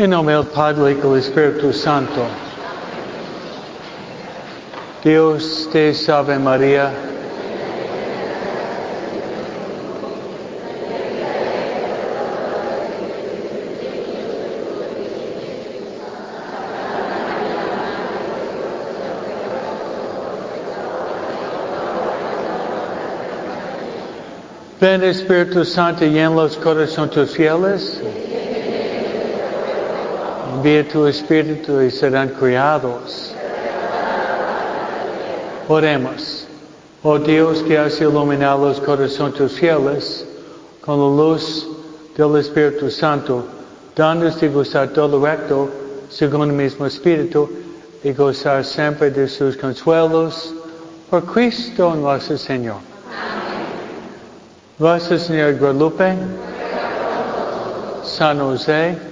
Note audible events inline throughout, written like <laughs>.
En nombre del Padre y del Espíritu Santo. Dios te salve María. Ven Espíritu Santo y en los corazones tus fieles. Envía tu Espíritu y serán criados. Oremos. Oh Dios que has iluminado los corazones fieles con la luz del Espíritu Santo, dándonos de gozar todo recto según el mismo Espíritu y gozar siempre de sus consuelos por Cristo nuestro Señor. Nuestra Señora Guadalupe, San José,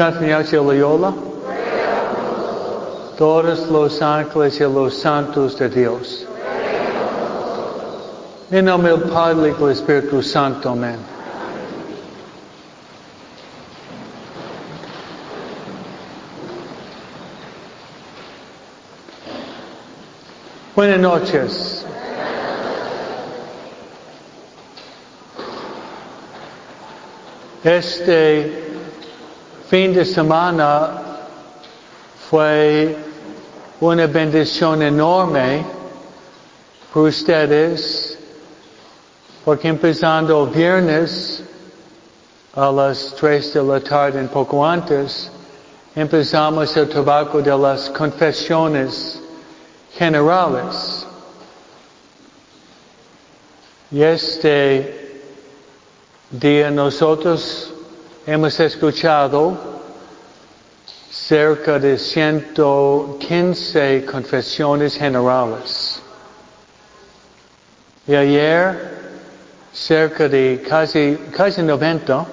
Santa Ignacio Loyola, todos los ángeles y los santos de Dios. En nombre del Padre y del Espíritu Santo, amén. Buenas noches. Este fin de semana fue una bendición enorme para ustedes, porque empezando viernes a las 3 de la tarde, un poco antes, empezamos el trabajo de las confesiones generales. Y este día nosotros hemos escuchado cerca de 115 confesiones generales. Y ayer cerca de casi, casi 90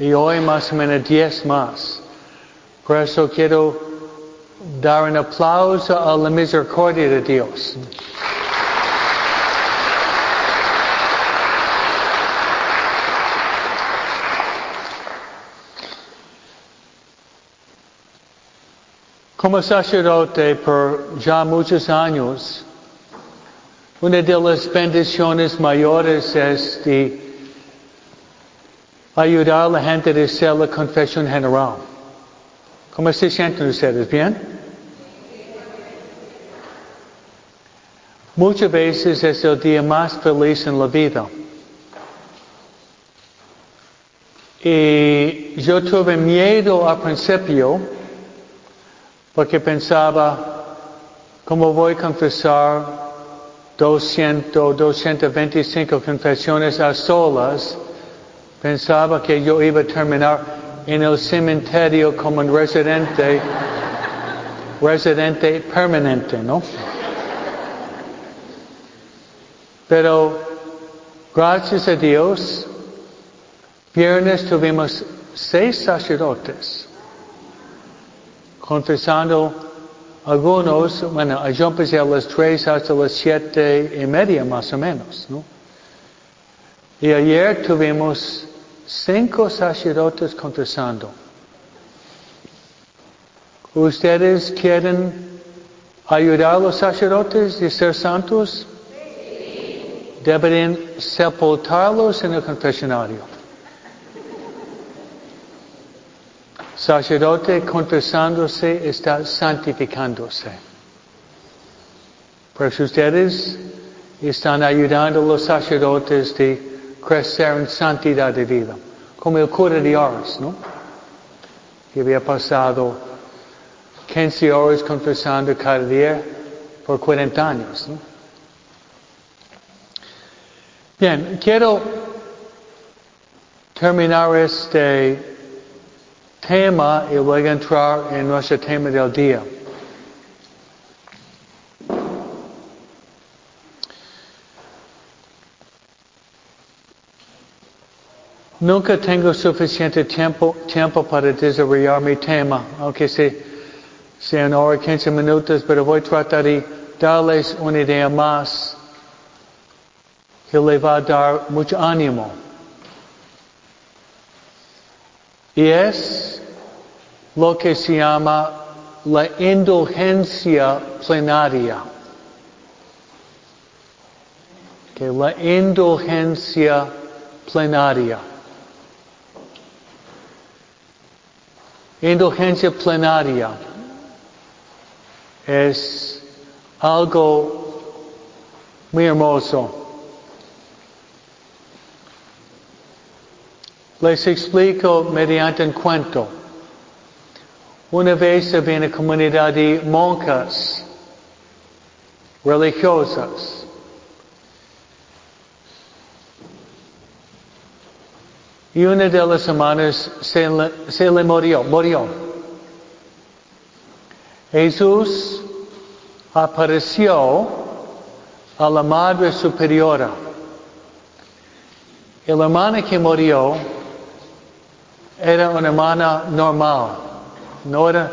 y hoy más o menos 10 más. Por eso quiero dar un aplauso a la misericordia de Dios. Como sacerdote por ya muchos años, una de las bendiciones mayores es de ayudar a la gente a hacer la confesión general. ¿Cómo se sienten ustedes? ¿Bien? Muchas veces es el día más feliz en la vida. Y yo tuve miedo al principio porque pensaba, ¿cómo voy a confesar 200, 225 confesiones a solas? Pensaba que yo iba a terminar en el cementerio como un residente, residente permanente, ¿no? Pero gracias a Dios, viernes tuvimos seis sacerdotes confesando algunos, bueno, yo empecé a las tres hasta las siete y media más o menos, ¿no? Y ayer tuvimos cinco sacerdotes confesando. ¿Ustedes quieren ayudar a los sacerdotes a ser santos? Deberían sepultarlos en el confesionario. Sacerdote confesándose está santificándose. Pues ustedes están ayudando a los sacerdotes de crecer en santidad de vida. Como el cura de Ars, ¿no? Que había pasado 15 horas confesando cada día por 40 años, ¿no? Bien, quiero terminar este tema y voy a entrar en nuestro tema del día. Nunca tengo suficiente tiempo, tiempo para desarrollar mi tema, aunque sea, sea una hora y 15 minutos, pero voy a tratar de darles una idea más que le va a dar mucho ánimo. Y es lo que se llama la indulgencia plenaria. La indulgencia plenaria. Indulgencia plenaria es algo muy hermoso. Les explico mediante un cuento. Una vez había una comunidad de monjas religiosas. Y una de las hermanas se le, murió. Jesús apareció a la Madre Superiora. Y la hermana que murió era una hermana normal, no era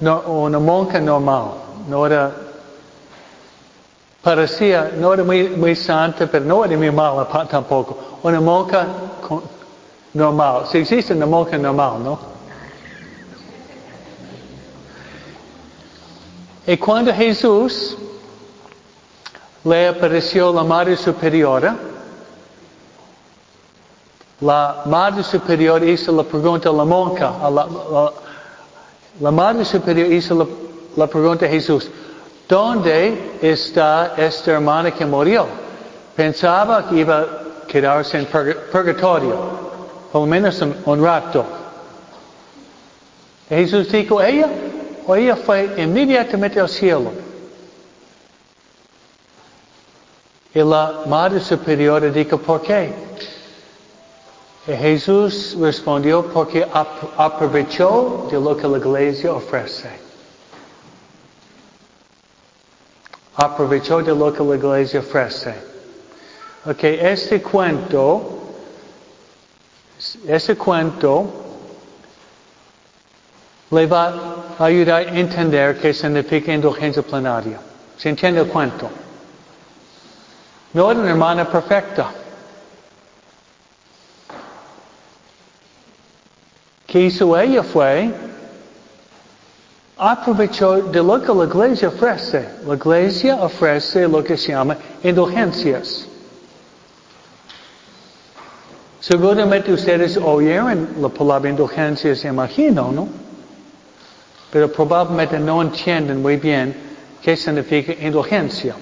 no, una monja normal, no era, parecía, no era muy, muy santa, pero no era muy mala tampoco, una monja normal. Si existe una monja normal, ¿no? Y cuando Jesús le apareció la Madre Superiora, la Madre Superior hizo la pregunta a la monja, a la, la, Madre Superior hizo la, la, pregunta a Jesús, ¿dónde está esta hermana que murió? Pensaba que iba a quedarse en purgatorio, por lo menos un, un rato. Jesús dijo, ella, o ella fue inmediatamente al cielo. Y la Madre Superior dijo, ¿por qué? Jesús respondió porque aprovechó de lo que la iglesia ofrece. Aprovechó de lo que la iglesia ofrece. Ok, este cuento, este cuento le va a ayudar a entender qué significa indulgencia plenaria. ¿Se entiende el cuento? No era una hermana perfecta. Que hizo ella fue aprovechó de lo que la iglesia ofrece. La iglesia ofrece lo que se llama indulgencias. Seguramente ustedes oyeron la palabra indulgencias, imagino, ¿no? Pero probablemente no entienden muy bien qué significa indulgencia.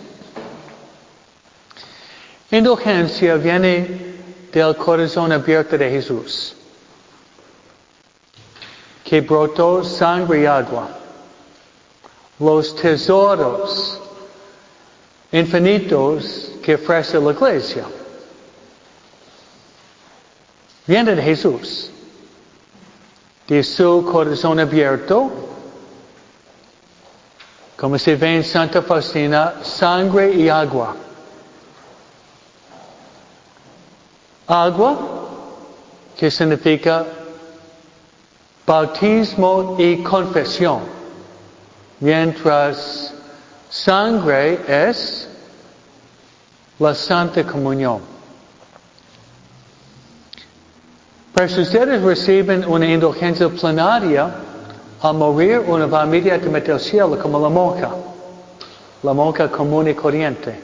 Indulgencia viene del corazón abierto de Jesús que brotó sangre y agua. Los tesoros infinitos que ofrece la iglesia. Viene de Jesús. De su corazón abierto. Como se ve en Santa Faustina, sangre y agua. Agua, que significa bautismo y confesión, mientras sangre es la Santa Comunión. Pero si ustedes reciben una indulgencia plenaria, al morir uno va inmediatamente al cielo como la monja, la monja común y corriente.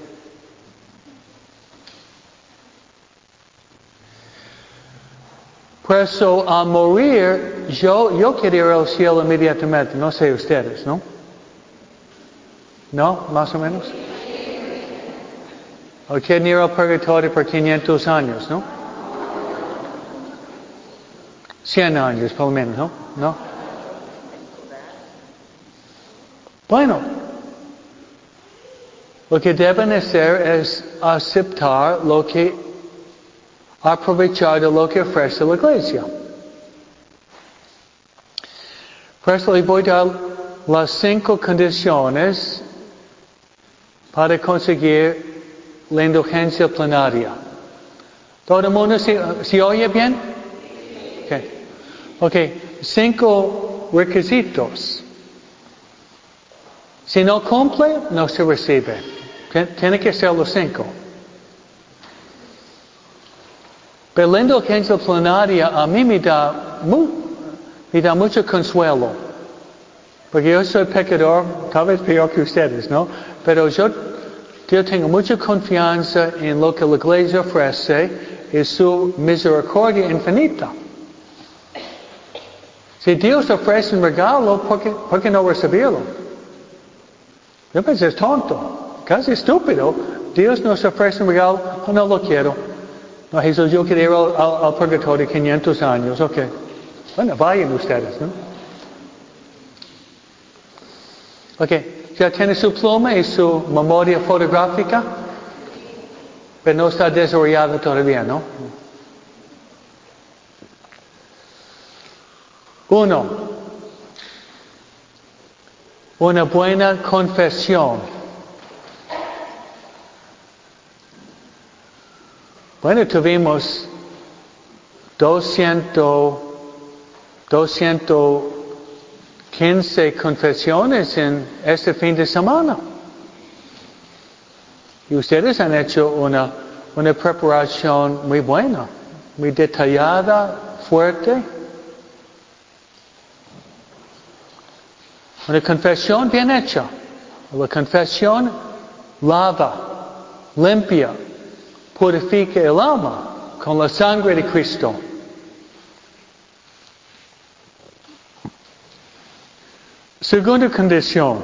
Por eso al morir, yo, yo quiero ir al cielo inmediatamente, no sé ustedes, ¿no? ¿No? Más o menos. O quieren ir al purgatorio por 500 años, ¿no? 100 años por lo menos, ¿no? ¿No? Bueno, lo que deben hacer es aceptar lo que aprovechar de lo que ofrece la iglesia. Por le voy a dar las cinco condiciones para conseguir la indulgencia plenaria. ¿Todo el mundo se, oye bien? Okay. ok, cinco requisitos. Si no cumple, no se recibe. Tiene que ser los cinco. Pero la indulgencia plenaria a mí me da mucho consuelo. Porque yo soy pecador, tal vez peor que ustedes, ¿no? Pero yo, tengo mucha confianza en lo que la iglesia ofrece y su misericordia infinita. Si Dios ofrece un regalo, ¿por qué, por qué no recibirlo? Yo pensé, es tonto, casi estúpido. Dios nos ofrece un regalo, oh, no lo quiero. No, Jesús, yo quiero ir al, al purgatorio 500 años, ok. Bueno, vayan ustedes, ¿no? Ok, ya tiene su pluma y su memoria fotográfica, pero no está desarrollada todavía, ¿no? Uno, una buena confesión. Bueno, tuvimos 200, 215 confesiones en este fin de semana. Y ustedes han hecho una, una preparación muy buena, muy detallada, fuerte. Una confesión bien hecha. La confesión lava, limpia, purifica el alma con la sangre de Cristo. Segunda condición.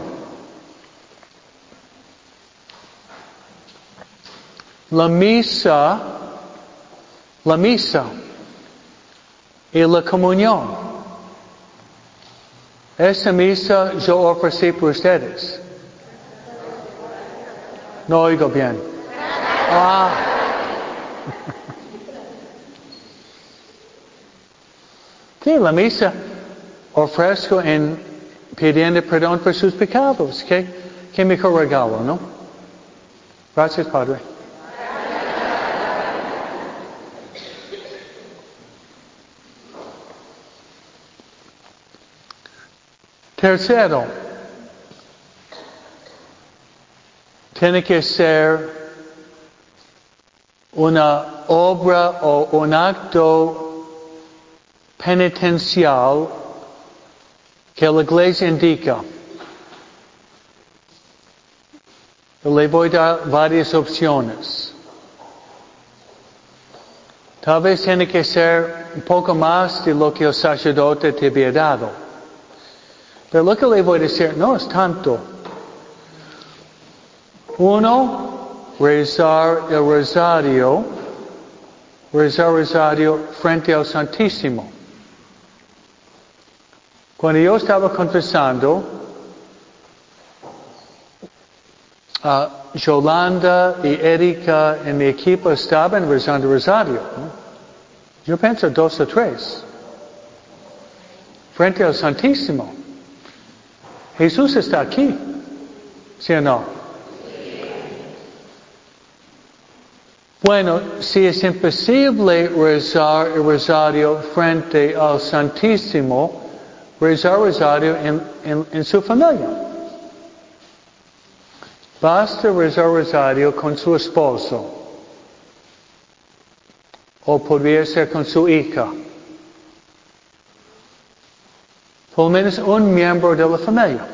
La misa, la misa y la comunión. Esta misa yo ofrecí por ustedes. No oigo bien. Ah. <laughs> Sí, la misa ofrezco en pidiendo perdón por sus pecados. ¿Qué, qué mejor regalo, no? Gracias, Padre. Tercero, tiene que ser una obra o un acto penitencial que la iglesia indica. Le voy a dar varias opciones. Tal vez tiene que ser un poco más de lo que el sacerdote te había dado. Pero lo que le voy a decir no es tanto. Uno, rezar el rosario, rezar el rosario frente al Santísimo. Cuando yo estaba confesando, uh, Yolanda y Erika en mi equipo estaban rezando rosario. ¿no? Yo pienso dos o tres. Frente al Santísimo. Jesús está aquí. ¿Sí o no? Bueno, si es imposible rezar el rosario frente al Santísimo, rezar rosario en, en, su familia. Basta rezar rosario con su esposo. O podría ser con su hija. Por menos un miembro de la familia.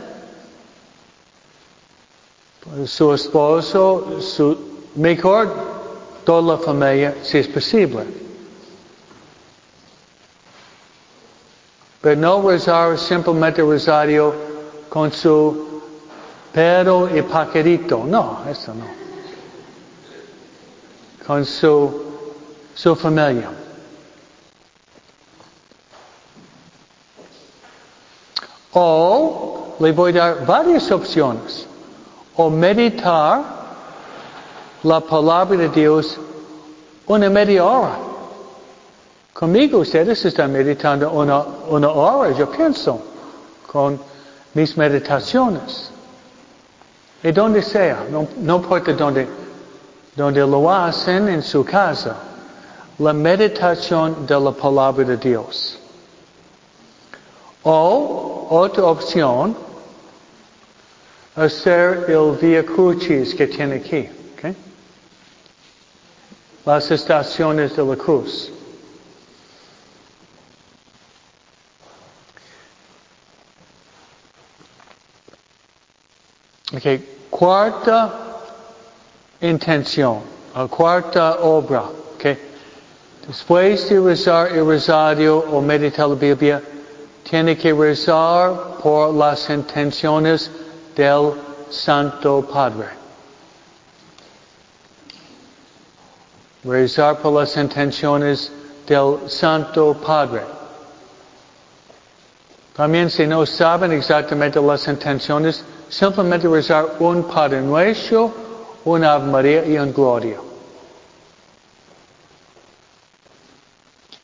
Su esposo, su mejor, toda la familia, si es posible. Pero no rezar simplemente rosario con su perro y paquerito. No, eso no. Con su, su familia. O le voy a dar varias opciones. O meditar la palabra de Dios una media hora. Conmigo ustedes están meditando una, una hora, yo pienso, con mis meditaciones. Y donde sea, no, no importa donde, donde lo hacen en su casa, la meditación de la palabra de Dios. O otra opción, hacer el Via Crucis que tiene aquí. las estaciones de la cruz. Okay, cuarta intención, o cuarta obra. Okay. Después de rezar el rosario o meditar la Biblia, tiene que rezar por las intenciones del Santo Padre. Rezar por las intenciones del Santo Padre. También si no saben exactamente las intenciones, simplemente rezar un Padre Nuestro, un Ave María y un Gloria.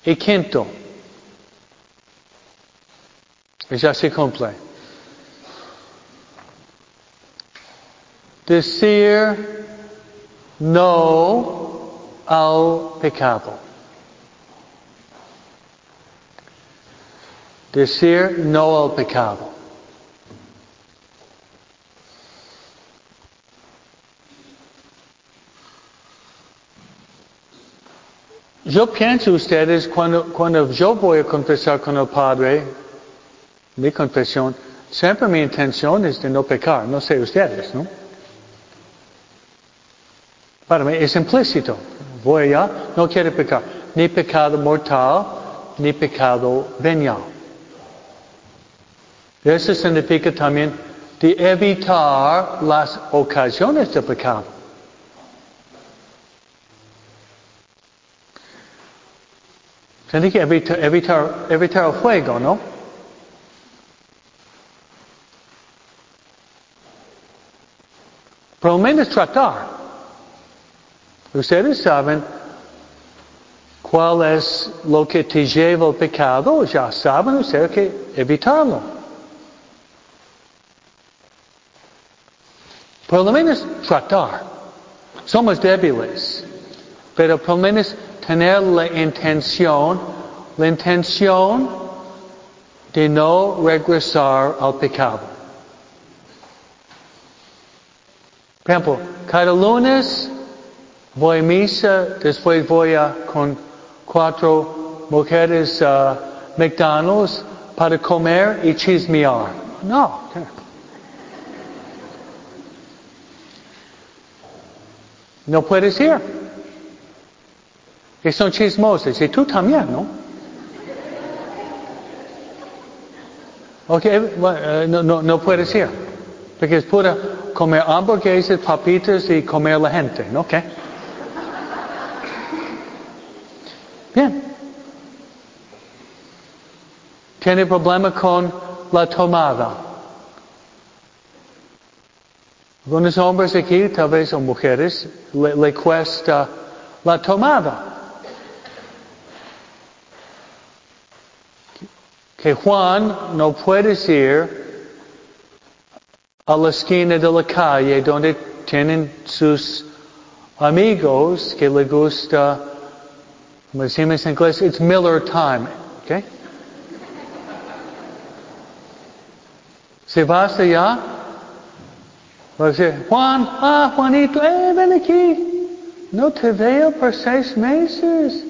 Y quinto, y ya se cumple. Decir no al pecado. Decir no al pecado. Yo pienso ustedes, cuando, cuando yo voy a confesar con el Padre, mi confesión, siempre mi intención es de no pecar, no sé ustedes, ¿no? Para mí es implícito. Voy allá, no quiero pecar. Ni pecado mortal, ni pecado venial. Eso significa también de evitar las ocasiones de pecado. Tiene que evitar, evitar, evitar el fuego, ¿no? Por lo menos tratar. Ustedes saben cuál es lo que te lleva al pecado, ya saben ustedes que evitarlo. Por lo menos tratar. Somos débiles, pero por lo menos tener la intención, la intención de no regresar al pecado. Por ejemplo, cada lunes voy a misa, después voy a con cuatro mujeres a McDonald's para comer y chismear. No. <laughs> No puedes ir. Que son chismosos. Y tú también, ¿no? Ok, eh, no, no, no puedes ir. Porque es pura comer hamburguesas, papitas y comer la gente, ¿no? ¿Ok? Tiene problema con la tomada. Algunos hombres aquí, tal vez o mujeres, le, le cuesta la tomada. Que Juan no puede ir a la esquina de la calle donde tienen sus amigos que le gusta como decimos en inglés, it's Miller time. Okay? Si vas allá, va a Juan, ah, Juanito, eh, ven aquí. No te veo por seis meses.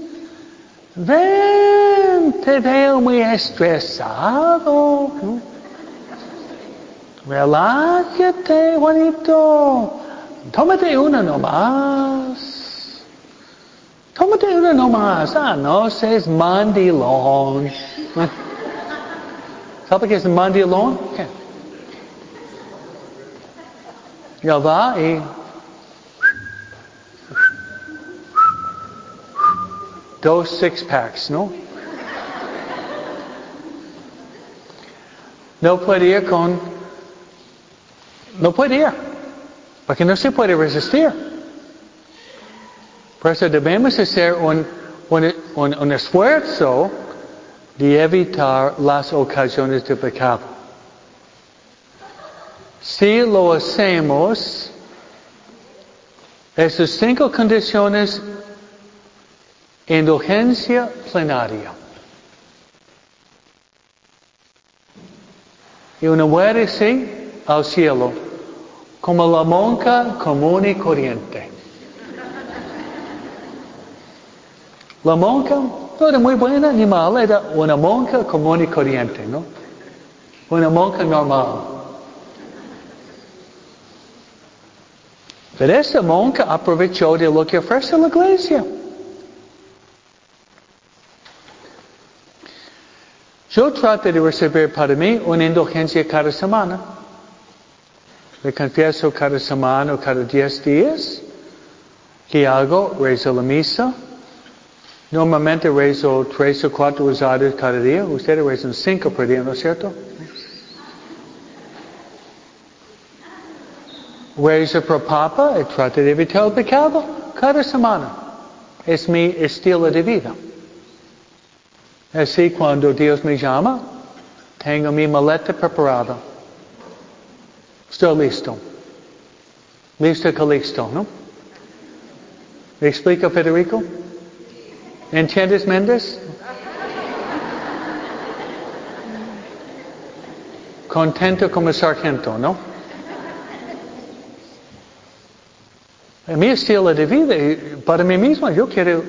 Ven, te veo muy estresado. Relájate, Juanito. Tómate una nomás. Tómate una nomás. Ah, no seas mandilón. ¿Sabe qué es mandilón? ¿Qué? Ya va y dos six packs, ¿no? No puede ir con, no puede ir, porque no se puede resistir. Por eso debemos hacer un, esfuerzo de evitar las ocasiones de pecado. Si lo hacemos, esas cinco condiciones, indulgencia plenaria. Y uno muere sí al cielo como la monja común y corriente. La monja no era muy buena ni mala, era una monja común y corriente, ¿no? Una monja normal. Pero esta monja aprovechó de lo que ofrece la iglesia. Yo trato de recibir para mí una indulgencia cada semana. Me confieso cada semana o cada diez días. ¿Qué hago? Rezo la misa. Normalmente rezo tres o cuatro rosarios cada día. Ustedes rezan cinco por día, ¿no es cierto? Rezo por Papa y trato de evitar el pecado cada semana. Es mi estilo de vida. Así cuando Dios me llama, tengo mi maleta preparada. Estoy listo. Listo que ¿no? ¿Me explica Federico? ¿Entiendes, Méndez? Contento como sargento, ¿no? En mi estilo de vida, para mí mismo, yo quiero...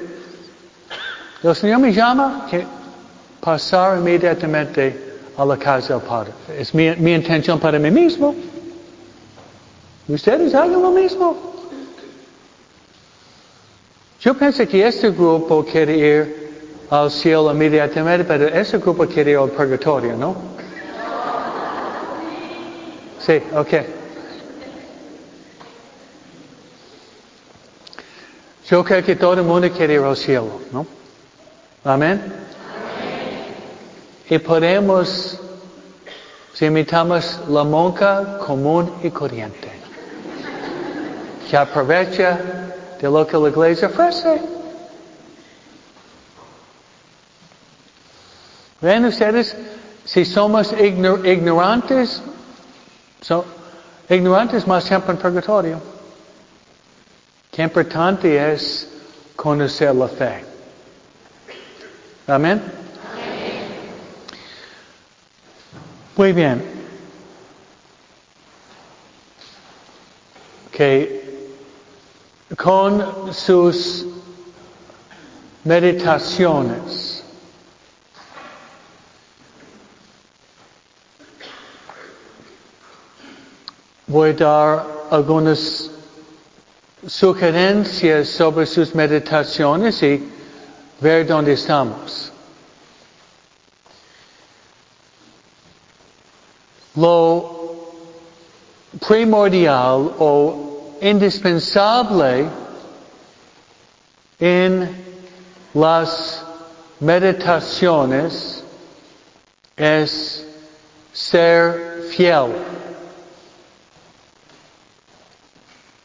El Señor me llama que pasar inmediatamente a la casa del Padre. Es mi, mi intención para mí mismo. Ustedes hagan lo mismo. Yo pienso que este grupo quiere ir al cielo inmediatamente, pero este grupo quiere ir al purgatorio, ¿no? Sí, ok. Yo creo que todo el mundo quiere ir al cielo, ¿no? Amén. Y podemos, si imitamos la monja común y corriente, que aprovecha de lo que la iglesia ofrece. Ven ustedes, si somos ignorantes, ignorantes más tiempo en purgatorio. Qué importante es conocer la fe. Amén. Muy bien. Que con sus meditaciones voy a dar algunas sugerencias sobre sus meditaciones y ver dónde estamos. Lo primordial o indispensable en las meditaciones es ser fiel.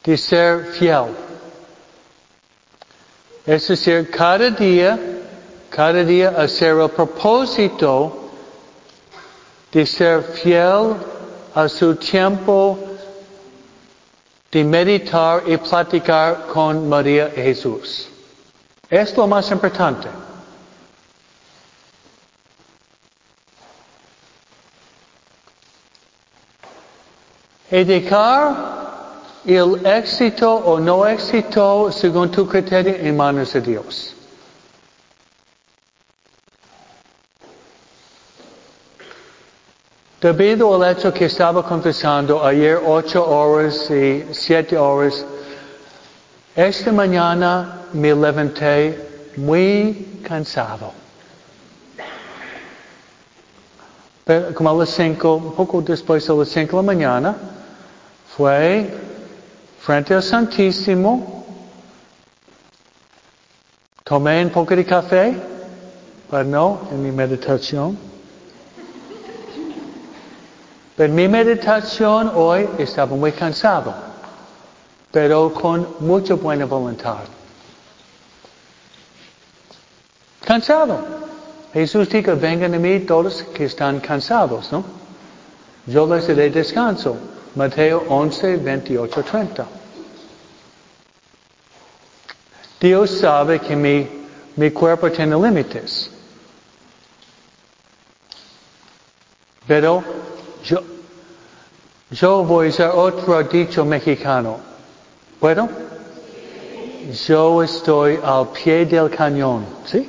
De ser fiel. Es decir, cada día, cada día hacer el propósito de ser fiel a su tiempo de meditar y platicar con María Jesús. Es lo más importante. Educar el éxito o no éxito según tu criterio en manos de Dios. Debido al hecho que estaba confesando ayer ocho horas y siete horas, esta mañana me levanté muy cansado. Pero como a las cinco, un poco después de las cinco de la mañana, fue frente al Santísimo, tomé un poco de café, pero no en mi meditación. Pero mi meditación hoy estaba muy cansado, pero con mucha buena voluntad. Cansado. Jesús dijo, vengan a mí todos que están cansados, ¿no? Yo les daré descanso. Mateo 11, 28, 30. Dios sabe que mi, mi cuerpo tiene límites. Pero yo, voy a usar otro dicho mexicano. ¿Puedo? Yo estoy al pie del cañón. ¿Sí?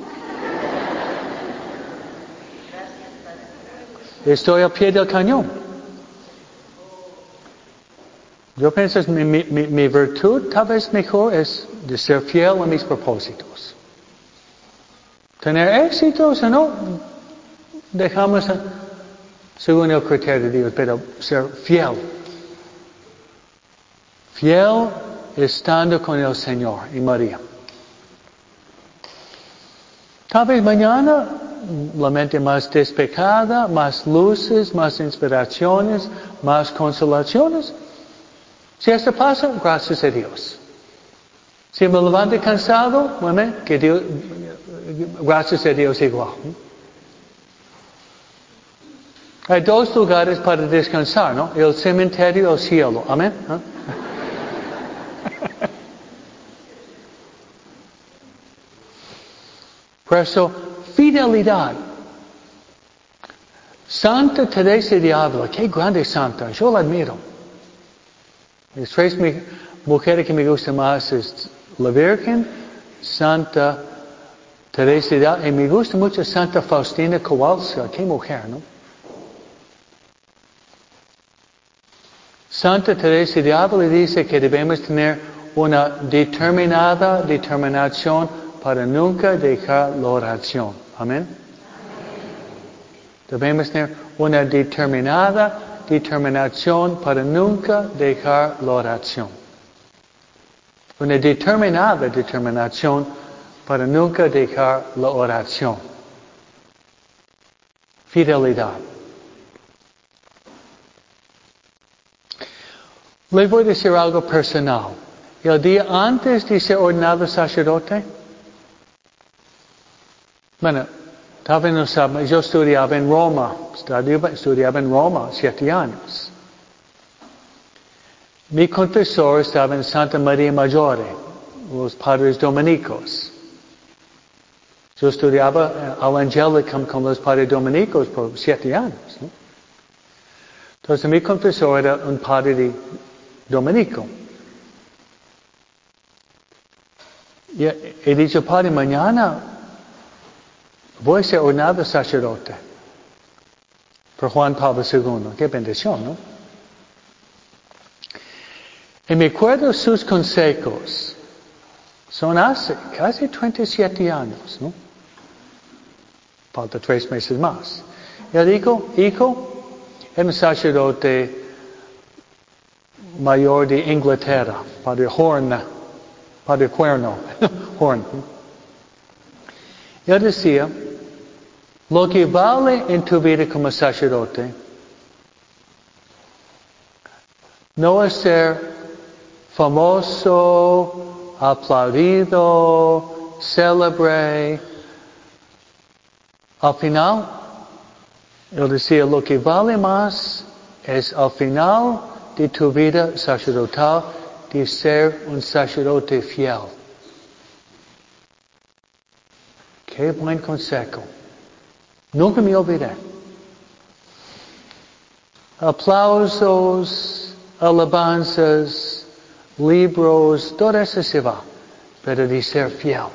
Estoy al pie del cañón. Yo pienso mi, mi, virtud tal vez mejor es de ser fiel a mis propósitos. Tener éxitos o no, dejamos según el criterio de Dios, pero ser fiel. Fiel estando con el Señor y María. Tal vez mañana la mente más despecada, más luces, más inspiraciones, más consolaciones. Si esto pasa, gracias a Dios. Si me levanto cansado, bueno, que Dios, gracias a Dios igual. Hay dos lugares para descansar, ¿no? El cementerio y el cielo. Amén. Por eso, fidelidad. Santa Teresa de Ávila, qué grande santa, yo la admiro. Las tres mujeres que me gustan más es la Virgen, Santa Teresa de Ávila, y me gusta mucho Santa Faustina Kowalska, qué mujer, ¿no? Santa Teresa de Ávila dice que debemos tener una determinada determinación para nunca dejar la oración. Amén. Debemos tener una determinada determinación para nunca dejar la oración. Una determinada determinación para nunca dejar la oración. Fidelidad. Le voy a decir algo personal. El día antes de ser ordenado sacerdote, bueno, tal vez no saben, yo estudiaba en Roma, estudiaba en Roma siete años. Mi confesor estaba en Santa María Maggiore, los padres dominicos. Yo estudiaba al Angelicum con los padres dominicos por siete años. Entonces mi confesor era un padre dominico. Y he dicho, Padre, mañana voy a ser ordenado sacerdote por Juan Pablo II. Qué bendición, ¿no? Y me acuerdo sus consejos. Son hace casi 37 años, ¿no? Falta tres meses más. Él dijo, hijo, el sacerdote mayor de Inglaterra, Padre Horn, Padre Cuerno, <laughs> Horn. Él decía, lo que vale en tu vida como sacerdote no es ser famoso, aplaudido, célebre. Al final, él decía, lo que vale más es al final de tu vida sacerdotal de ser un sacerdote fiel. Qué buen consejo. Nunca me olvidé. Aplausos, alabanzas, libros, todo eso se va, pero de ser fiel.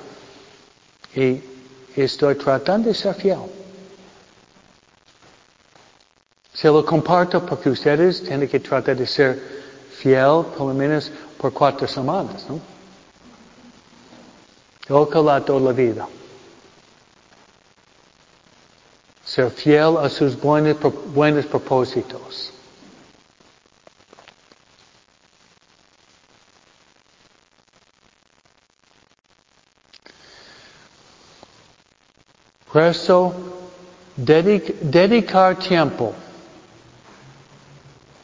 Y estoy tratando de ser fiel. Se lo comparto porque ustedes tienen que tratar de ser fiel por lo menos por cuatro semanas, ¿no? Ojalá toda la vida. Ser fiel a sus buenos, buenos propósitos. Por eso, dedicar tiempo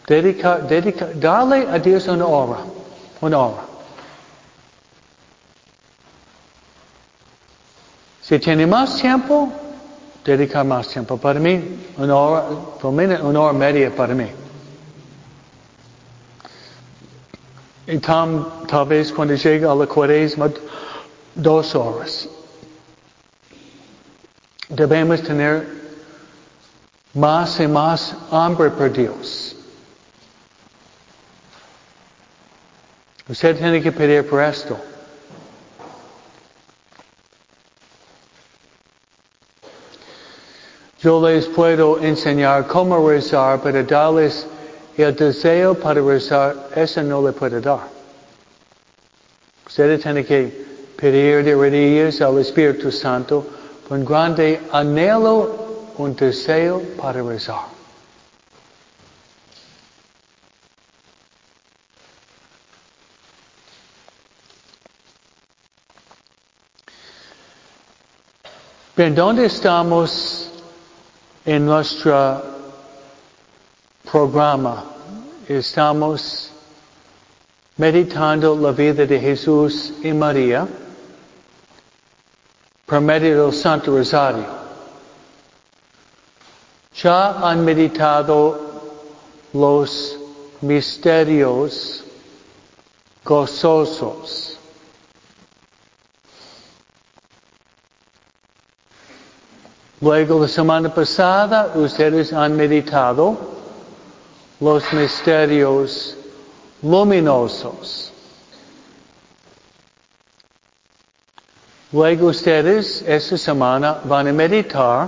Dedica, dedica, darle a Dios una hora, una hora. Si tiene más tiempo, dedicar más tiempo. Para mí, una hora, por menos una hora media para mí. Y tam, tal vez cuando llega a la cuaresma, dos horas. Debemos tener más y más hambre por Dios. Usted tiene que pedir por esto. Yo les puedo enseñar cómo rezar para darles el deseo para rezar, eso no le puede dar. Usted tiene que pedir de rodillas al Espíritu Santo un grande anhelo, un deseo para rezar. Bien, ¿dónde estamos en nuestro programa? Estamos meditando la vida de Jesús y María por medio del Santo Rosario. Ya han meditado los misterios gozosos. Luego, la semana pasada, ustedes han meditado los misterios luminosos. Luego ustedes esta semana van a meditar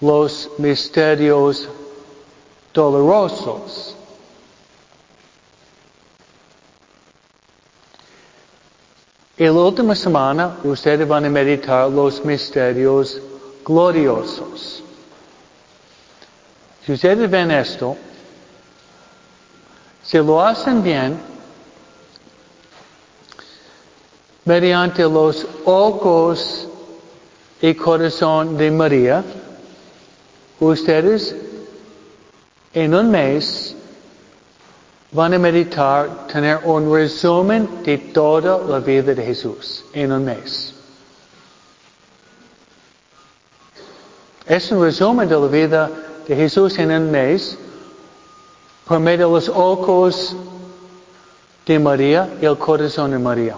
los misterios dolorosos. Y la última semana ustedes van a meditar los misterios gloriosos. Si ustedes ven esto, si lo hacen bien, mediante los ojos y corazón de María, ustedes en un mes van a meditar, tener un resumen de toda la vida de Jesús en un mes. Es un resumen de la vida de Jesús en un mes por medio de los ojos de María y el corazón de María.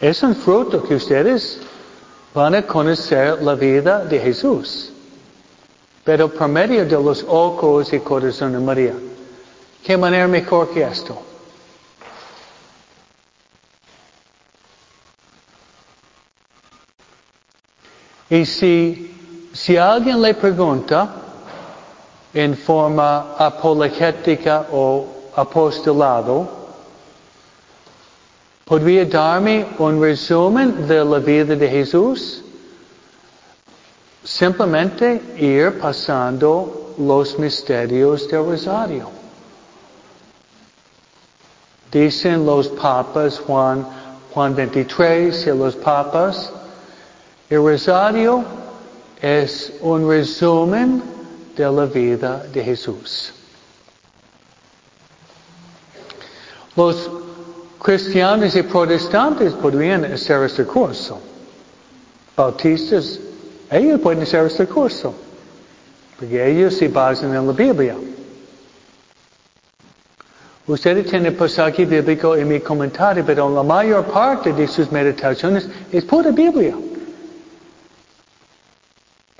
Es un fruto que ustedes van a conocer la vida de Jesús, pero por medio de los ojos y corazón de María. ¿Qué manera mejor que esto? Y si, si alguien le pregunta en forma apologética o apostolado, ¿podría darme un resumen de la vida de Jesús? Simplemente ir pasando los misterios del rosario. Dicen los papas Juan, Juan 23 y los papas, el rosario es un resumen de la vida de Jesús. Los cristianos y protestantes podrían hacer este curso. Bautistas, ellos pueden hacer este curso. Porque ellos se basan en la Biblia. Ustedes tienen pasaje bíblico en mi comentario, pero la mayor parte de sus meditaciones es pura Biblia.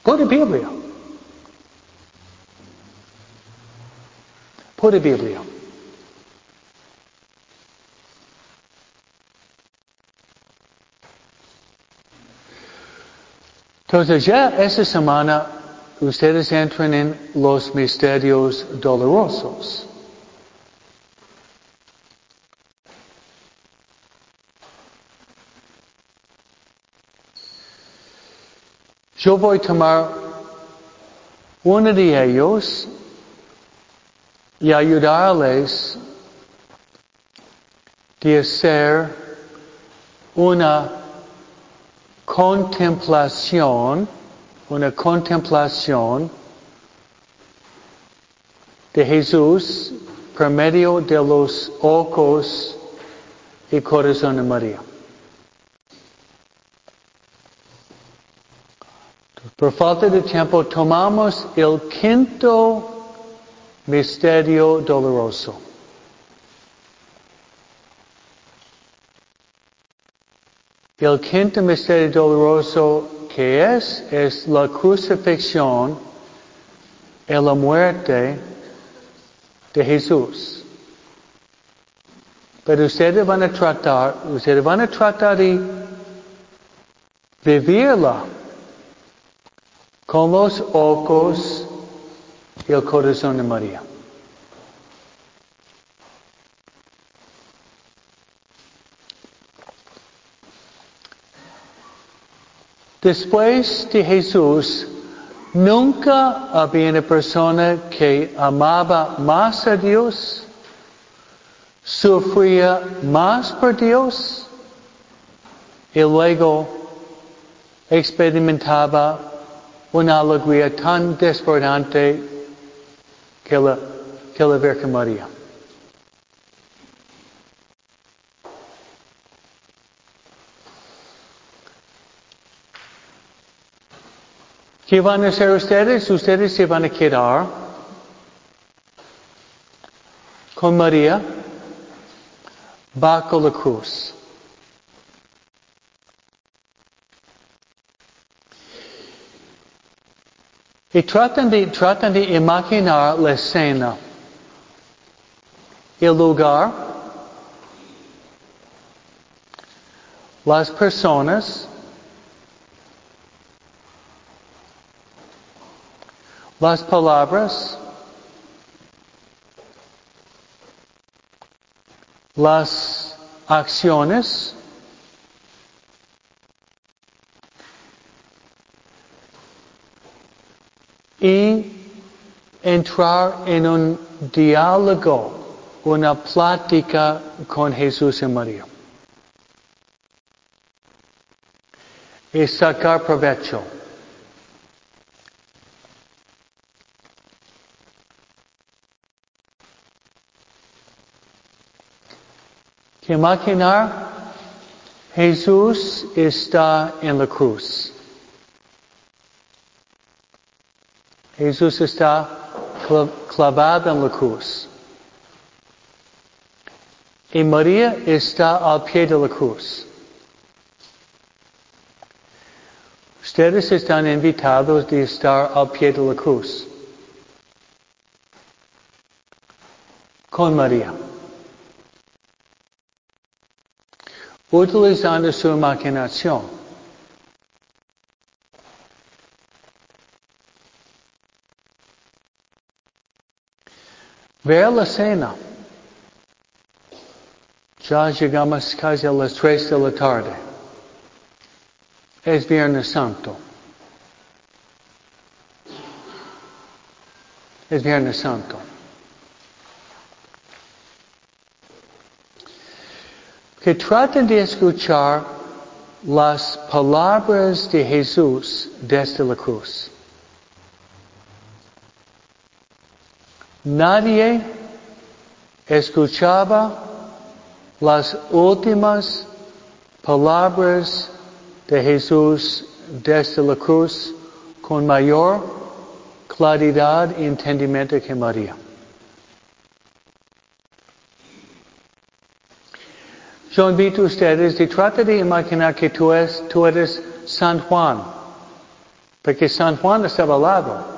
Pura Biblia. Pura Biblia. Entonces ya esta semana ustedes entran en los misterios dolorosos. Yo voy a tomar uno de ellos y ayudarles de hacer una contemplación, una contemplación de Jesús por medio de los ojos y corazón de María. Por falta de tiempo tomamos el quinto misterio doloroso. El quinto misterio doloroso que es es la crucifixión y la muerte de Jesús. Pero ustedes van a tratar, ustedes van a tratar de vivirla con los ojos y el corazón de María. Después de Jesús, nunca había una persona que amaba más a Dios, sufría más por Dios y luego experimentaba una alegría tan desbordante que la, que la Virgen María. ¿Qué van a hacer ustedes? Ustedes se van a quedar con María bajo la cruz. Y tratan de, tratan de imaginar la escena, el lugar, las personas, las palabras, las acciones, entrar en un diálogo, una plática con Jesús y María. Y sacar provecho. Que imaginar Jesús está en la cruz. Jesús está clavado en la cruz. Y María está al pie de la cruz. Ustedes están invitados de estar al pie de la cruz. Con María. Utilizando su imaginación. Ver la cena. Ya llegamos casi a las tres de la tarde. Es Viernes Santo. Es Viernes Santo. Que traten de escuchar las palabras de Jesús desde la cruz. Nadie escuchaba las últimas palabras de Jesús desde la cruz con mayor claridad y entendimiento que María. Yo invito a ustedes y trata de imaginar que tú, tú eres San Juan, porque San Juan estaba al lado.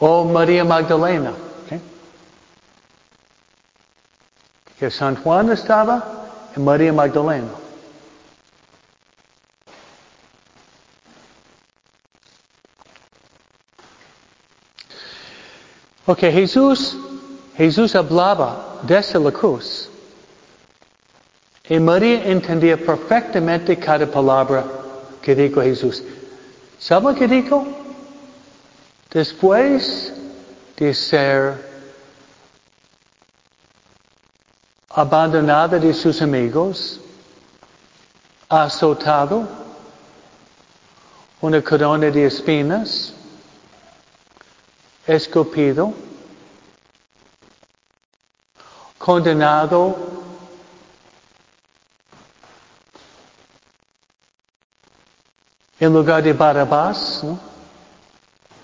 Oh, o María Magdalena. Okay. Que San Juan estaba en María Magdalena. Ok, Jesús, Jesús hablaba desde la cruz. Y María entendía perfectamente cada palabra que dijo Jesús. ¿Sabe qué dijo? Después de ser abandonada de sus amigos, azotado, una corona de espinas, escupido, condenado en lugar de Barabás, ¿no?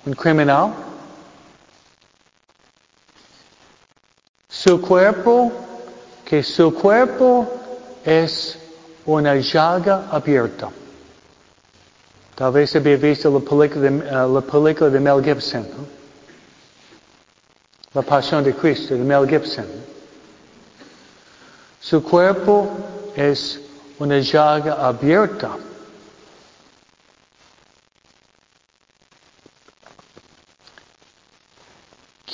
Un criminal. Su cuerpo, que su cuerpo es una llaga abierta. Tal vez había visto la película de, uh, la película de Mel Gibson. La Pasión de Cristo de Mel Gibson. Su cuerpo es una llaga abierta.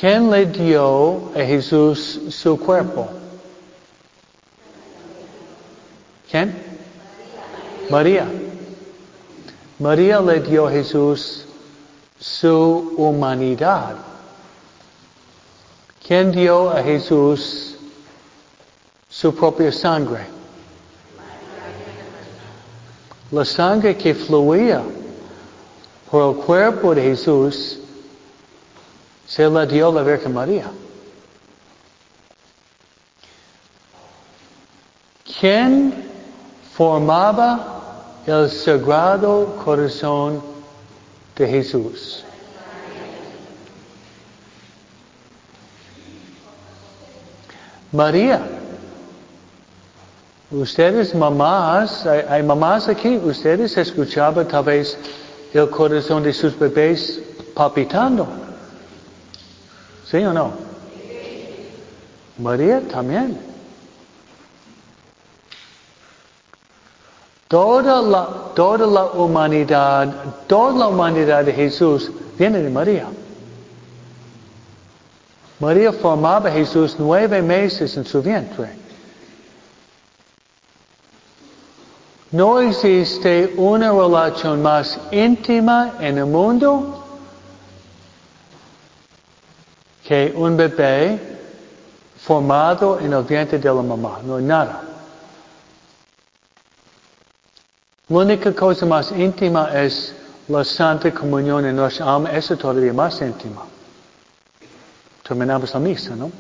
¿Quién le dio a Jesús su cuerpo? ¿Quién? María. María le dio a Jesús su humanidad. ¿Quién dio a Jesús su propia sangre? La sangre que fluía por el cuerpo de Jesús se la dio la Virgen María. ¿Quién formaba el sagrado corazón de Jesús? María. Ustedes mamás, hay, mamás aquí, ustedes escuchaban tal vez el corazón de sus bebés palpitando. ¿Sí o no? María también. Toda la, toda la humanidad, toda la humanidad de Jesús viene de María. María formaba a Jesús nueve meses en su vientre. No existe una relación más íntima en el mundo que un bebé formado en el vientre de la mamá. No hay nada. La única cosa más íntima es la Santa Comunión en nuestra alma. Eso todavía más íntima. Terminamos la misa, ¿no?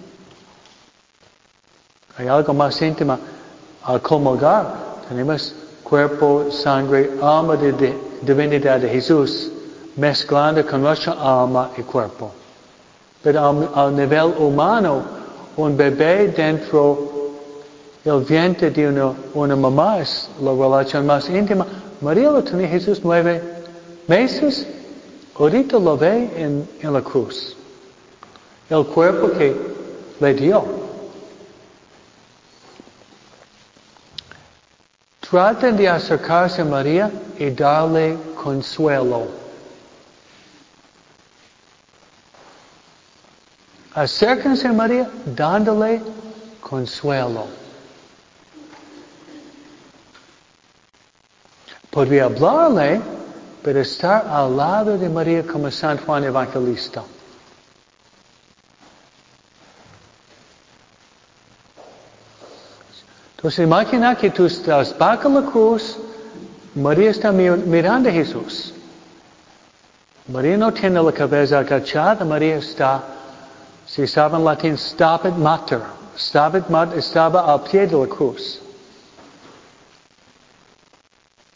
Hay algo más íntima al comulgar. Tenemos cuerpo, sangre, alma de, de divinidad de Jesús mezclando con nuestra alma y cuerpo. Pero al, al nivel humano, un bebé dentro del vientre de una, una mamá es la relación más íntima. María lo tenía Jesús nueve meses. Ahorita lo ve en, en la cruz. El cuerpo que le dio. Traten de acercarse a María y darle consuelo. Acérquense a María dándole consuelo. Podría hablarle, pero estar al lado de María como San Juan Evangelista. Entonces imagina que tú estás bajo la cruz, María está mirando a Jesús. María no tiene la cabeza agachada, María está, si sabe en latín, stabat mater. Stabat mater estaba al pie de la cruz.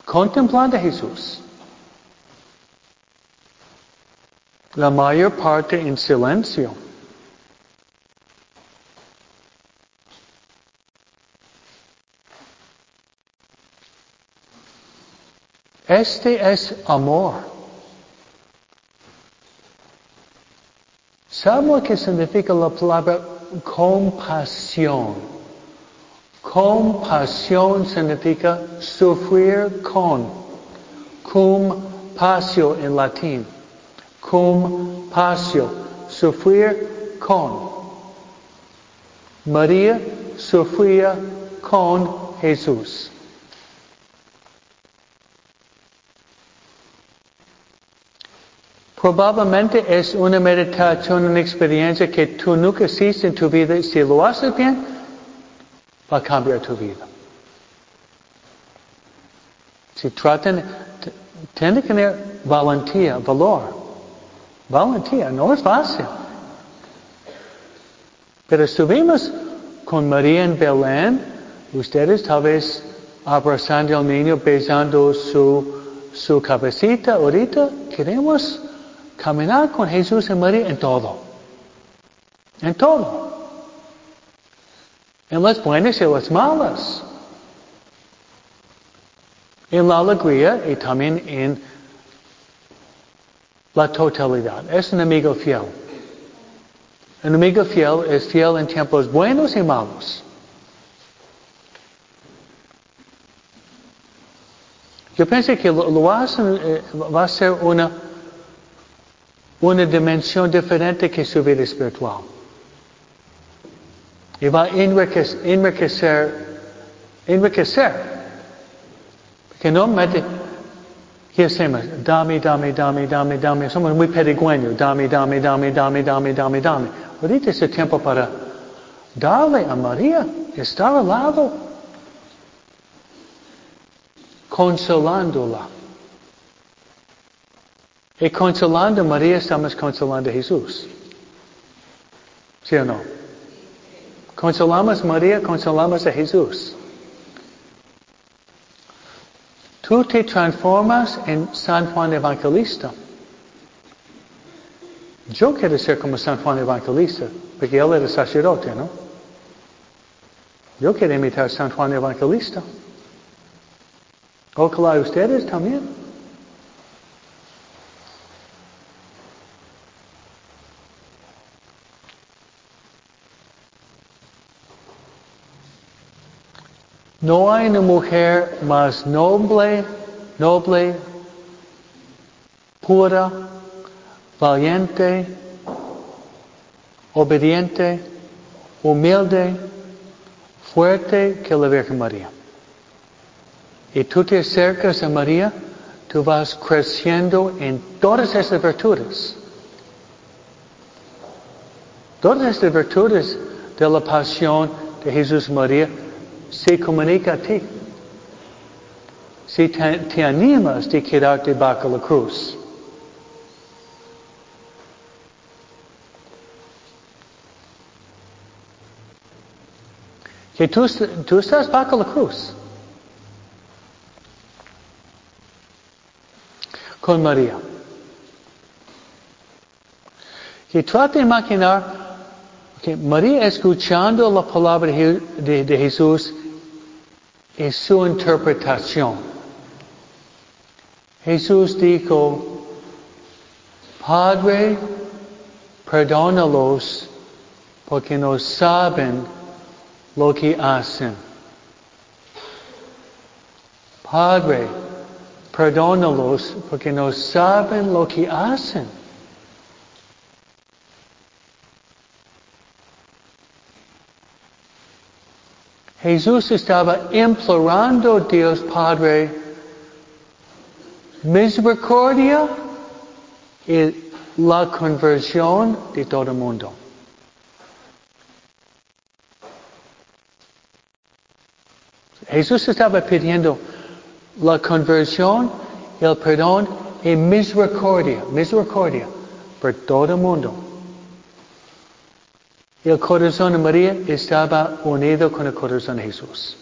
Contemplando a Jesús. La mayor parte en silencio. Este es amor. ¿Sabe lo que significa la palabra compasión? Compasión significa sufrir con. Cum pasio en latín. Cum pasio. Sufrir con. María sufría con Jesús. Probablemente es una meditación, una experiencia que tú nunca hiciste en tu vida. Si lo haces bien, va a cambiar tu vida. Si tratan, tiene que tener valentía, valor. Valentía, no es fácil. Pero estuvimos con María en Belén, ustedes tal vez abrazando al niño, besando su, su cabecita. Ahorita queremos caminar con Jesús y María en todo. En todo. En las buenas y las malas. En la alegría y también en la totalidad. Es un amigo fiel. Un amigo fiel es fiel en tiempos buenos y malos. Yo pensé que lo, hacen, va a ser una una dimensión diferente que su vida espiritual. Y va a enriquecer, enriquecer, enriquecer. Porque normalmente, ¿qué hacemos? Dame, dame, dame, dame, dame. Somos muy pedigüeños. Dame, dame, dame, dame, dame, dame, dame. Ahorita es el tiempo para darle a María, estar al lado, consolándola. Y consolando a María estamos consolando a Jesús. ¿Sí o no? Consolamos a María, consolamos a Jesús. Tú te transformas en San Juan Evangelista. Yo quiero ser como San Juan Evangelista, porque él era sacerdote, ¿no? Yo quiero imitar a San Juan Evangelista. Ojalá ustedes también. No hay una mujer más noble, noble, pura, valiente, obediente, humilde, fuerte que la Virgen María. Y tú te acercas a María, tú vas creciendo en todas esas virtudes. Todas estas virtudes de la pasión de Jesús María se comunica a ti. Si te, te animas de quedarte bajo la cruz. Que tú, tú estás bajo la cruz. Con María. Que trate de imaginar María escuchando la palabra de, de Jesús es su interpretación. Jesús dijo, Padre, perdónalos porque no saben lo que hacen. Padre, perdónalos porque no saben lo que hacen. Jesús estaba implorando a Dios Padre misericordia y la conversión de todo el mundo. Jesús estaba pidiendo la conversión, el perdón y misericordia, misericordia por todo el mundo. El corazón de María estaba unido con el corazón de Jesús.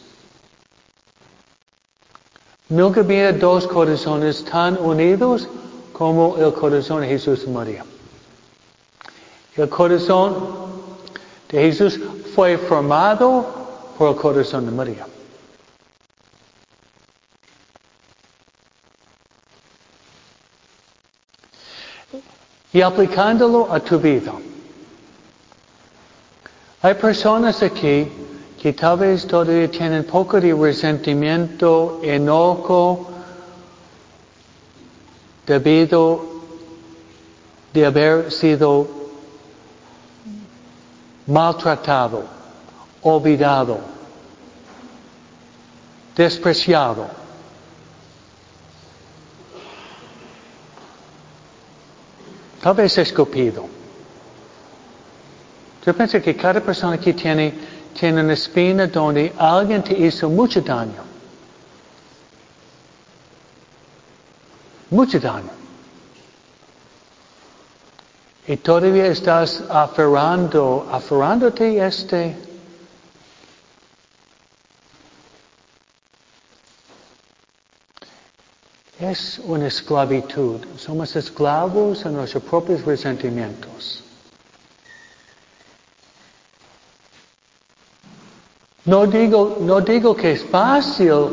Nunca había dos corazones tan unidos como el corazón de Jesús y María. El corazón de Jesús fue formado por el corazón de María. Y aplicándolo a tu vida. Hay personas aquí que tal vez todavía tienen poco de resentimiento, enojo, debido de haber sido maltratado, olvidado, despreciado. Tal vez escupido. Yo pienso que cada persona aquí tiene, tiene una espina donde alguien te hizo mucho daño. Mucho daño. Y todavía estás aferrando, aferrándote este. Es una esclavitud. Somos esclavos en nuestros propios resentimientos. No digo, no digo que es fácil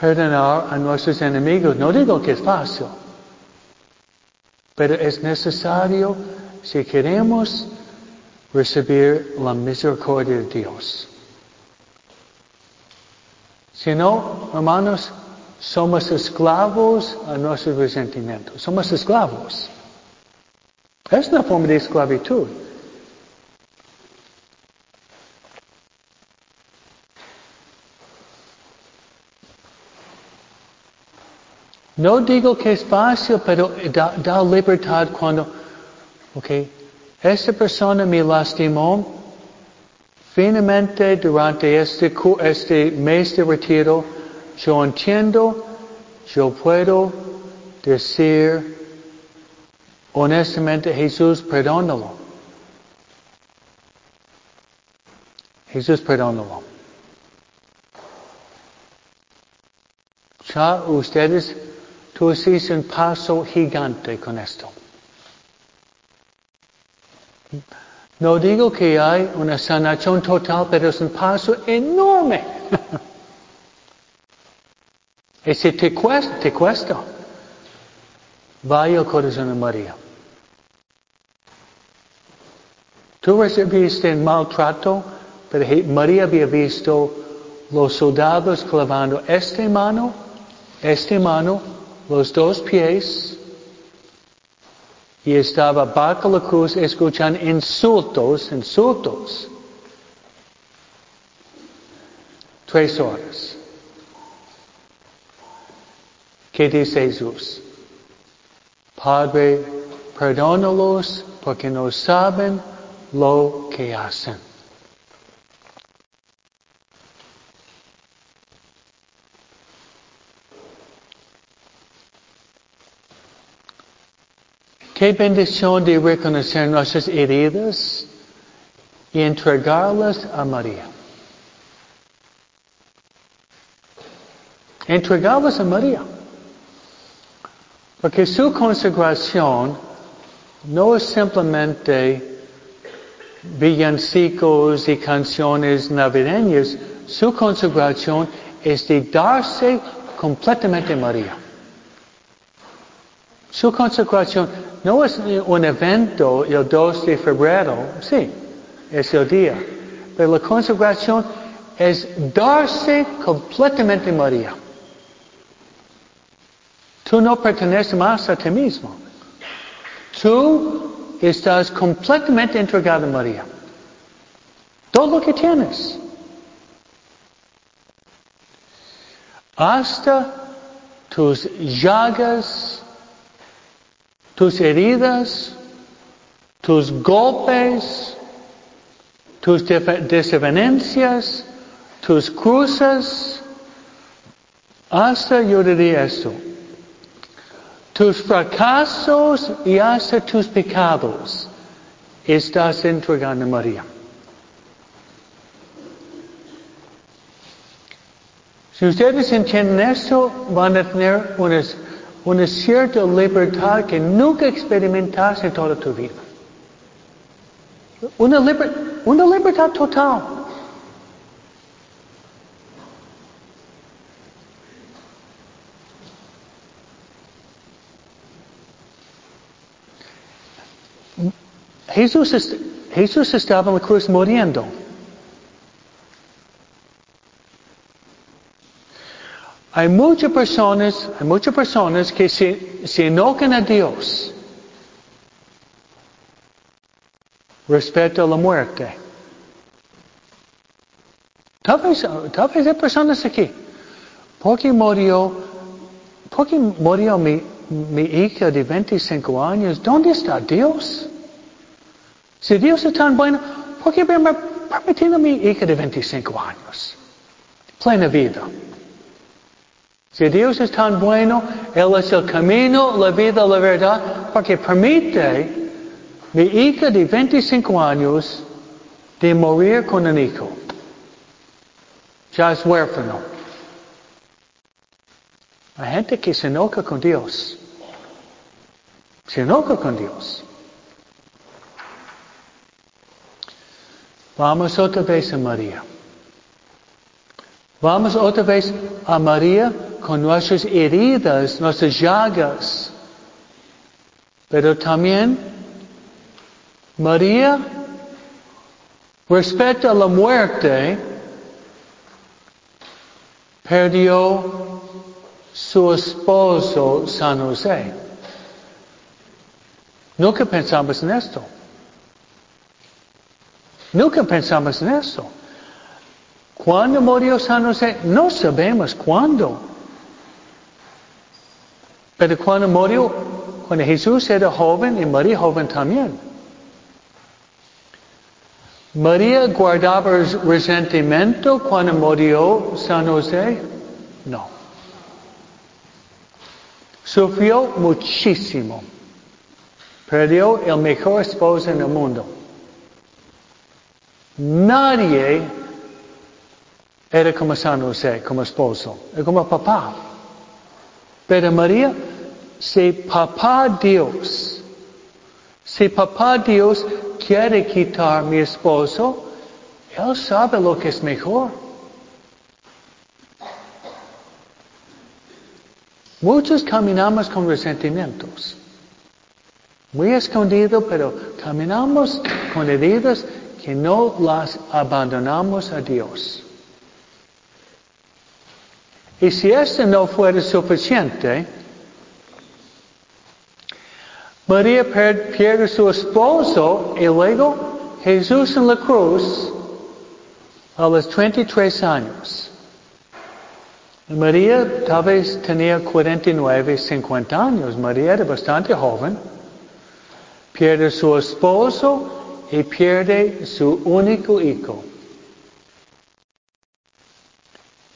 perdonar a nuestros enemigos, no digo que es fácil, pero es necesario si queremos recibir la misericordia de Dios. Si no, hermanos, somos esclavos a nuestros resentimientos, somos esclavos. Es una forma de esclavitud. No digo que es fácil, pero da, libertad cuando, ok, esta persona me lastimó, finalmente durante este, este mes de retiro, yo entiendo, yo puedo decir honestamente, Jesús, perdónalo. Jesús, perdónalo. Ya ustedes Tú hiciste un paso gigante con esto. No digo que hay una sanación total, pero es un paso enorme. <laughs> y si te cuesta, te cuesta, vaya corazón de María. Tú recibiste un maltrato, pero María había visto los soldados clavando esta mano, esta mano los dos pies y estaba bajo la cruz escuchando insultos, insultos. Tres horas. ¿Qué dice Jesús? Padre, perdónalos porque no saben lo que hacen. Qué bendición de reconocer nuestras heridas y entregarlas a María. Entregarlas a María. Porque su consagración no es simplemente villancicos y canciones navideñas. Su consagración es de darse completamente a María. Su consagración no es un evento el 2 de febrero, sí, es el día, pero la consagración es darse completamente a María. Tú no perteneces más a ti mismo. Tú estás completamente entregado a María. Todo lo que tienes. Hasta tus llagas, tus heridas, tus golpes, tus desavenencias, tus cruces, hasta yo diría esto, tus fracasos y hasta tus pecados, estás entregando a María. Si ustedes entienden esto, van a tener unas una cierta libertad que nunca experimentaste en toda tu vida. Una, una libertad total. Jesús, Jesús estaba en la cruz muriendo. Hay muchas personas, hay muchas personas que se, se enojan a Dios respecto a la muerte. Tal vez, hay personas aquí. ¿Por qué murió, por qué murió mi, mi hija de 25 años? ¿Dónde está Dios? Si Dios es tan bueno, ¿por qué me permitiendo a mi hija de 25 años? Plena vida. Si Dios es tan bueno, Él es el camino, la vida, la verdad, porque permite mi hija de 25 años de morir con un hijo. Ya es huérfano. Hay gente que se enoja con Dios. Se enoja con Dios. Vamos otra vez a María. Vamos otra vez a María con nuestras heridas, nuestras llagas. Pero también María, respecto a la muerte, perdió su esposo San José. Nunca pensamos en esto. Nunca pensamos en esto. ¿Cuándo murió San José? No sabemos cuándo. Pero cuando murió, cuando Jesús era joven y María joven también. María guardaba resentimiento cuando murió San José. No. Sufrió muchísimo. Perdió el mejor esposo en el mundo. Nadie era como San José, como esposo, como papá. Pero María, si papá Dios, si papá Dios quiere quitar mi esposo, Él sabe lo que es mejor. Muchos caminamos con resentimientos. Muy escondido, pero caminamos con heridas que no las abandonamos a Dios. Y si esto no fuera suficiente, María pierde su esposo y luego Jesús en la cruz a los 23 años. María tal vez tenía 49, 50 años. María era bastante joven. Pierde su esposo y pierde su único hijo.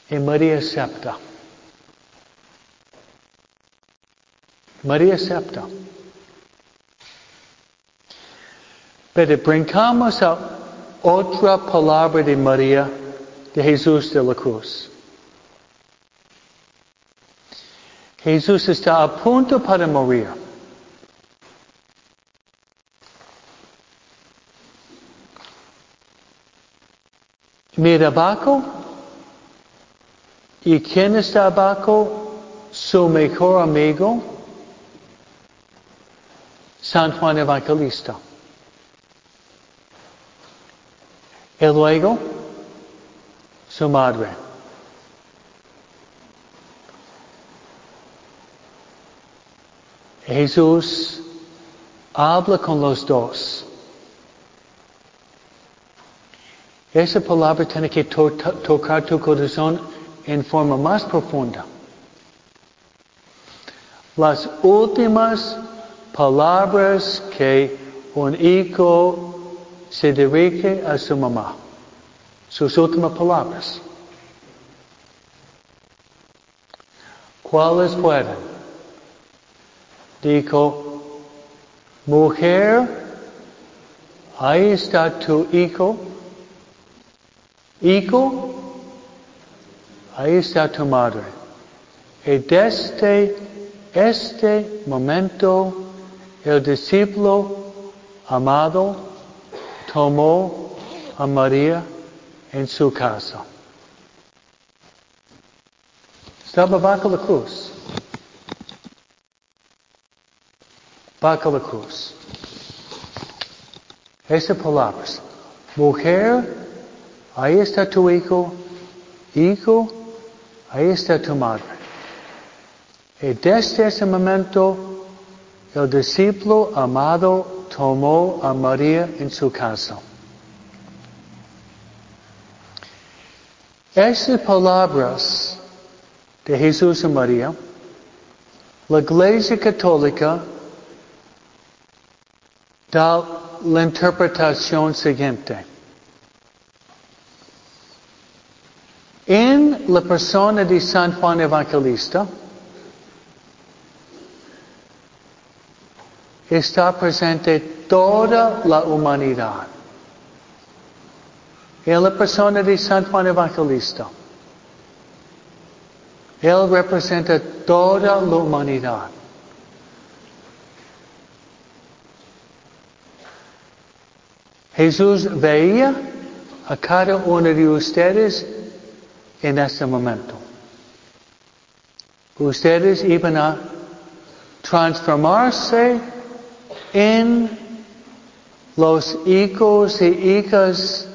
Y María acepta. María acepta. Pero brincamos a otra palabra de María, de Jesús de la cruz. Jesús está a punto para morir. Mira abajo. ¿Y quién está abajo? Su mejor amigo, San Juan Evangelista. Y luego, su madre. Jesús habla con los dos. Esa palabra tiene que to tocar tu corazón en forma más profunda. Las últimas palabras que un hijo se dirige a su mamá. Sus últimas palabras. ¿Cuáles fueron? Dijo, mujer, ahí está tu hijo Hijo, ahí está tu madre. Y desde este momento el discípulo amado tomó a María en su casa. Estaba bajo la cruz. Bajo la cruz. Esas palabras. Mujer, Ahí está tu hijo, hijo, ahí está tu madre. Y desde ese momento, el discípulo amado tomó a María en su casa. Esas palabras de Jesús y María, la Iglesia Católica da la interpretación siguiente. En la persona de San Juan Evangelista está presente toda la humanidad. En la persona de San Juan Evangelista, Él representa toda la humanidad. Jesús veía a cada uno de ustedes en este momento. Ustedes iban a transformarse en los hijos y hijas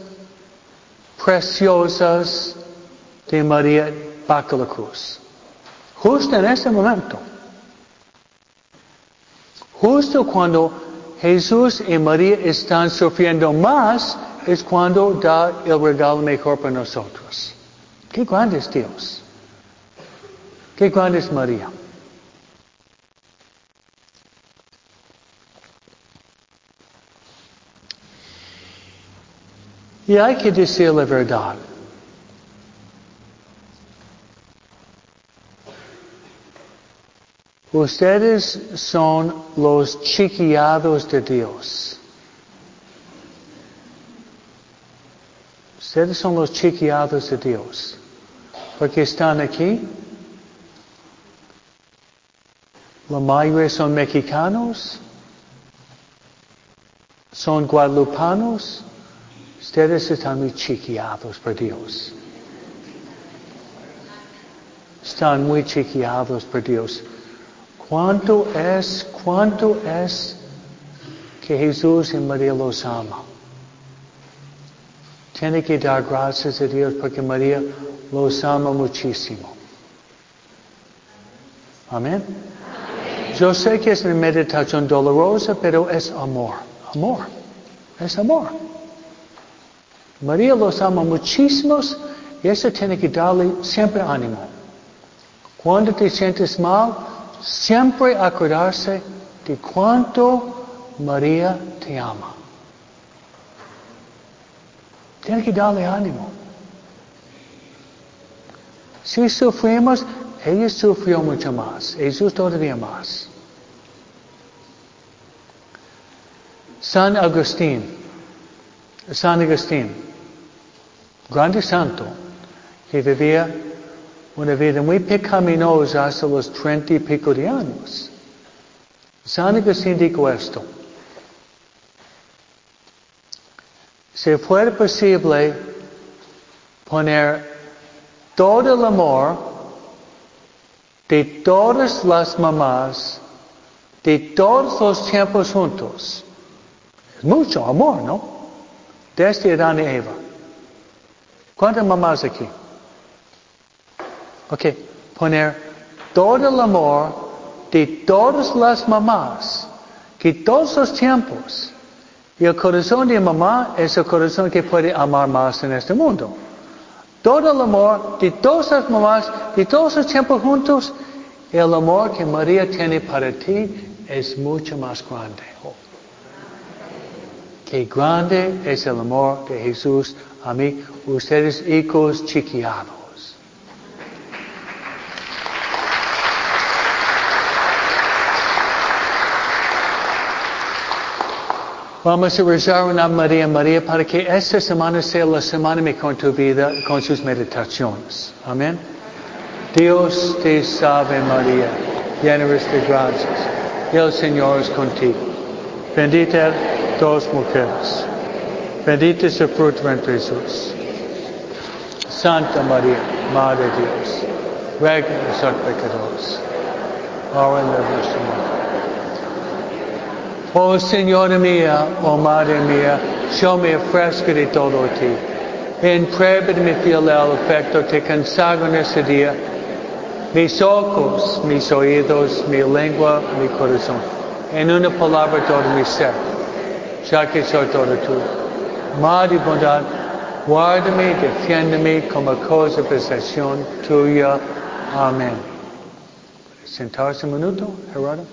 preciosas de María bajo la cruz. Justo en ese momento. Justo cuando Jesús y María están sufriendo más es cuando da el regalo mejor para nosotros. Qué grande es Dios. Qué grande es María. Y hay que decir la verdad. Ustedes son los chiquiados de Dios. Ustedes son los chiquiados de Dios. Porque están aquí. La mayoría son mexicanos. Son guadalupanos. Ustedes están muy chiquiados por Dios. Están muy chiquiados por Dios. ¿Cuánto es, cuánto es que Jesús y María los ama? Tiene que dar gracias a Dios porque María los ama muchísimo. Amén. Yo sé que es una meditación dolorosa, pero es amor. Amor. Es amor. María los ama muchísimos y eso tiene que darle siempre ánimo. Cuando te sientes mal, siempre acordarse de cuánto María te ama. Tiene que darle ánimo. Si sufrimos, ella sufrió mucho más, Jesús todavía más. San Agustín, San Agustín, grande santo, que vivía una vida muy pecaminosa hasta los treinta y pico de años. San Agustín dijo esto. Si fuera posible poner todo el amor de todas las mamás, de todos los tiempos juntos, mucho amor, ¿no? Desde Adán y Eva. ¿Cuántas mamás aquí? Ok, poner todo el amor de todas las mamás, que todos los tiempos, y el corazón de mamá es el corazón que puede amar más en este mundo. Todo el amor de todas las mamás, de todos los tiempos juntos, el amor que María tiene para ti es mucho más grande. Qué grande es el amor de Jesús a ustedes hijos chiquiados. Vamos a rezar una María María para que esta semana sea la semana en tu vida con sus meditaciones. Amén. Dios te salve María, llena eres de gracias. El Señor es contigo. Bendita dos mujeres. Bendito es el fruto de Jesús. Santa María, Madre de Dios, ruega por pecadores, ahora en la. Oh Señora mía, oh Madre mía, yo me ofrezco de todo ti. En prueba de mi fiel afecto te consagro en este día mis ojos, mis oídos, mi lengua, mi corazón. En una palabra todo mi ser, ya que soy todo tú. Madre bondad, guárdame, defiéndeme como cosa de possesión tuya. Amén. Sentarse un minuto, Gerardo.